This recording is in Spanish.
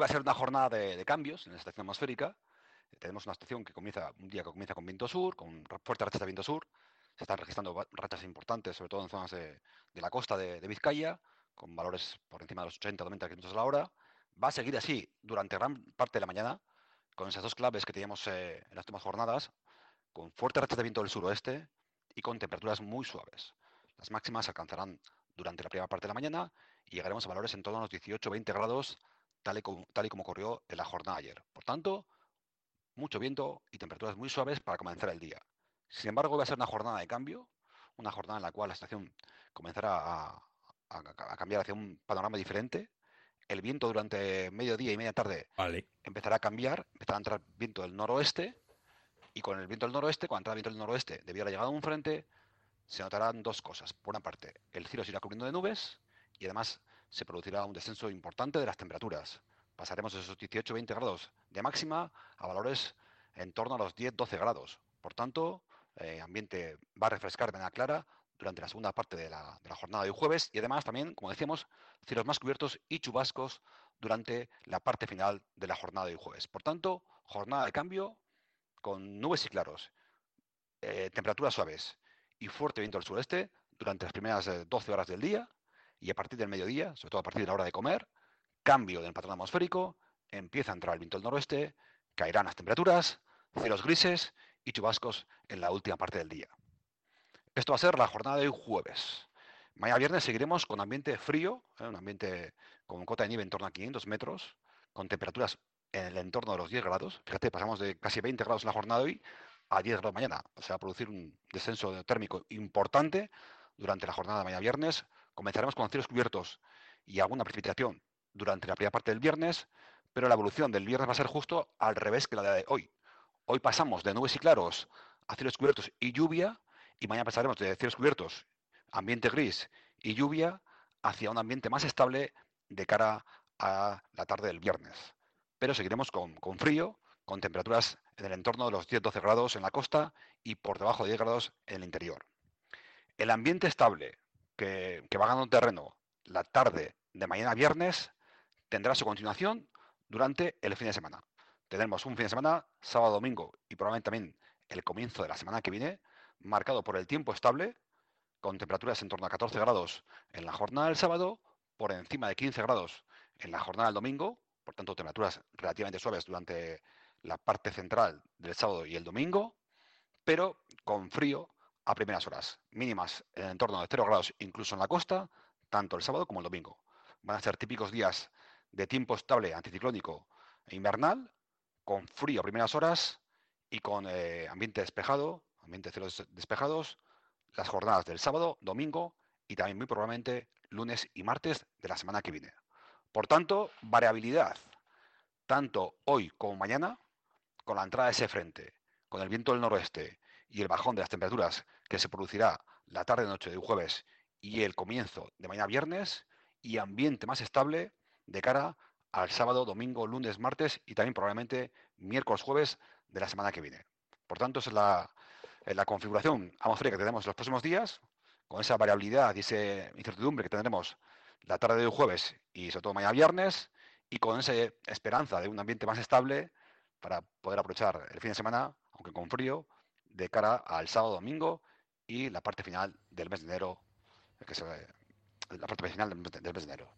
va a ser una jornada de, cambios en la estación atmosférica. Tenemos una estación que comienza, un día que comienza con viento sur, con fuertes rachas de viento sur. Se están registrando rachas importantes, sobre todo en zonas de, la costa de, Vizcaya, con valores por encima de los 80 90 km a la hora. Va a seguir así durante gran parte de la mañana, con esas dos claves que teníamos eh, en las últimas jornadas, con fuertes rachas de viento del suroeste y con temperaturas muy suaves. Las máximas alcanzarán durante la primera parte de la mañana y llegaremos a valores en torno a los 18-20 grados, tal y, como, tal y como ocurrió en la jornada ayer. Por tanto, mucho viento y temperaturas muy suaves para comenzar el día. Sin embargo, va a ser una jornada de cambio, una jornada en la cual la estación comenzará a, a cambiar hacia un panorama diferente. El viento durante mediodía y media tarde empezará a cambiar, empezará a entrar viento del noroeste y con el viento del noroeste, cuando entra el viento del noroeste, debido a la llegada de un frente, se notarán dos cosas. Por una parte, el cielo se irá cubriendo de nubes y además se producirá un descenso importante de las temperaturas. Pasaremos de esos 18-20 grados de máxima a valores en torno a los 10-12 grados. Por tanto, eh, ambiente va a refrescar de manera clara durante la segunda parte de la, jornada de jueves y además también, como decíamos, cielos más cubiertos y chubascos durante la parte final de la jornada de jueves. Por tanto, jornada de cambio con nubes y claros, eh, temperaturas suaves y fuerte viento del sureste durante las primeras 12 eh, horas del día y a partir del mediodía, sobre todo a partir de la hora de comer, cambio del patrón atmosférico, empieza a entrar el viento del noroeste, caerán las temperaturas, cielos grises y chubascos en la última parte del día. Esto va a ser la jornada de hoy jueves. Mañana viernes seguiremos con ambiente frío, ¿eh? un ambiente con cota de nieve en torno a 500 metros, con temperaturas en el entorno de los 10 grados. Fíjate, pasamos de casi 20 grados en la jornada de hoy a 10 grados mañana. O sea, va a producir un descenso térmico importante durante la jornada de mañana viernes. Comenzaremos con cielos cubiertos y alguna precipitación durante la primera parte del viernes, pero la evolución del viernes va a ser justo al revés que la de hoy. Hoy pasamos de nubes y claros a cielos cubiertos y lluvia, y mañana pasaremos de cielos cubiertos, ambiente gris y lluvia, hacia un ambiente más estable de cara a la tarde del viernes pero seguiremos con, frío, con temperaturas en el entorno de los 10-12 grados en la costa y por debajo de 10 grados en el interior. El ambiente estable que, va ganando terreno la tarde de mañana viernes tendrá su continuación durante el fin de semana. Tendremos un fin de semana, sábado, domingo y probablemente también el comienzo de la semana que viene, marcado por el tiempo estable, con temperaturas en torno a 14 grados en la jornada del sábado, por encima de 15 grados en la jornada del domingo, por tanto temperaturas relativamente suaves durante la parte central del sábado y el domingo, pero con frío a primeras horas, mínimas en el entorno de 0 grados incluso en la costa, tanto el sábado como el domingo. Van a ser típicos días de tiempo estable anticiclónico e invernal, con frío a primeras horas y con eh, ambiente despejado, ambiente cielos despejados, las jornadas del sábado, domingo y también muy probablemente lunes y martes de la semana que viene. Por tanto, variabilidad, tanto hoy como mañana, con la entrada de ese frente, con el viento del noroeste y el bajón de las temperaturas que se producirá la tarde-noche de un jueves y el comienzo de mañana viernes, y ambiente más estable de cara al sábado, domingo, lunes, martes y también probablemente miércoles, jueves de la semana que viene. Por tanto, esa es la, la configuración atmosférica que tenemos los próximos días, con esa variabilidad y esa incertidumbre que tendremos la tarde de jueves y sobre todo mañana viernes, y con esa esperanza de un ambiente más estable para poder aprovechar el fin de semana, aunque con frío, de cara al sábado, domingo y la parte final del mes de enero, que se, la parte final del mes de enero.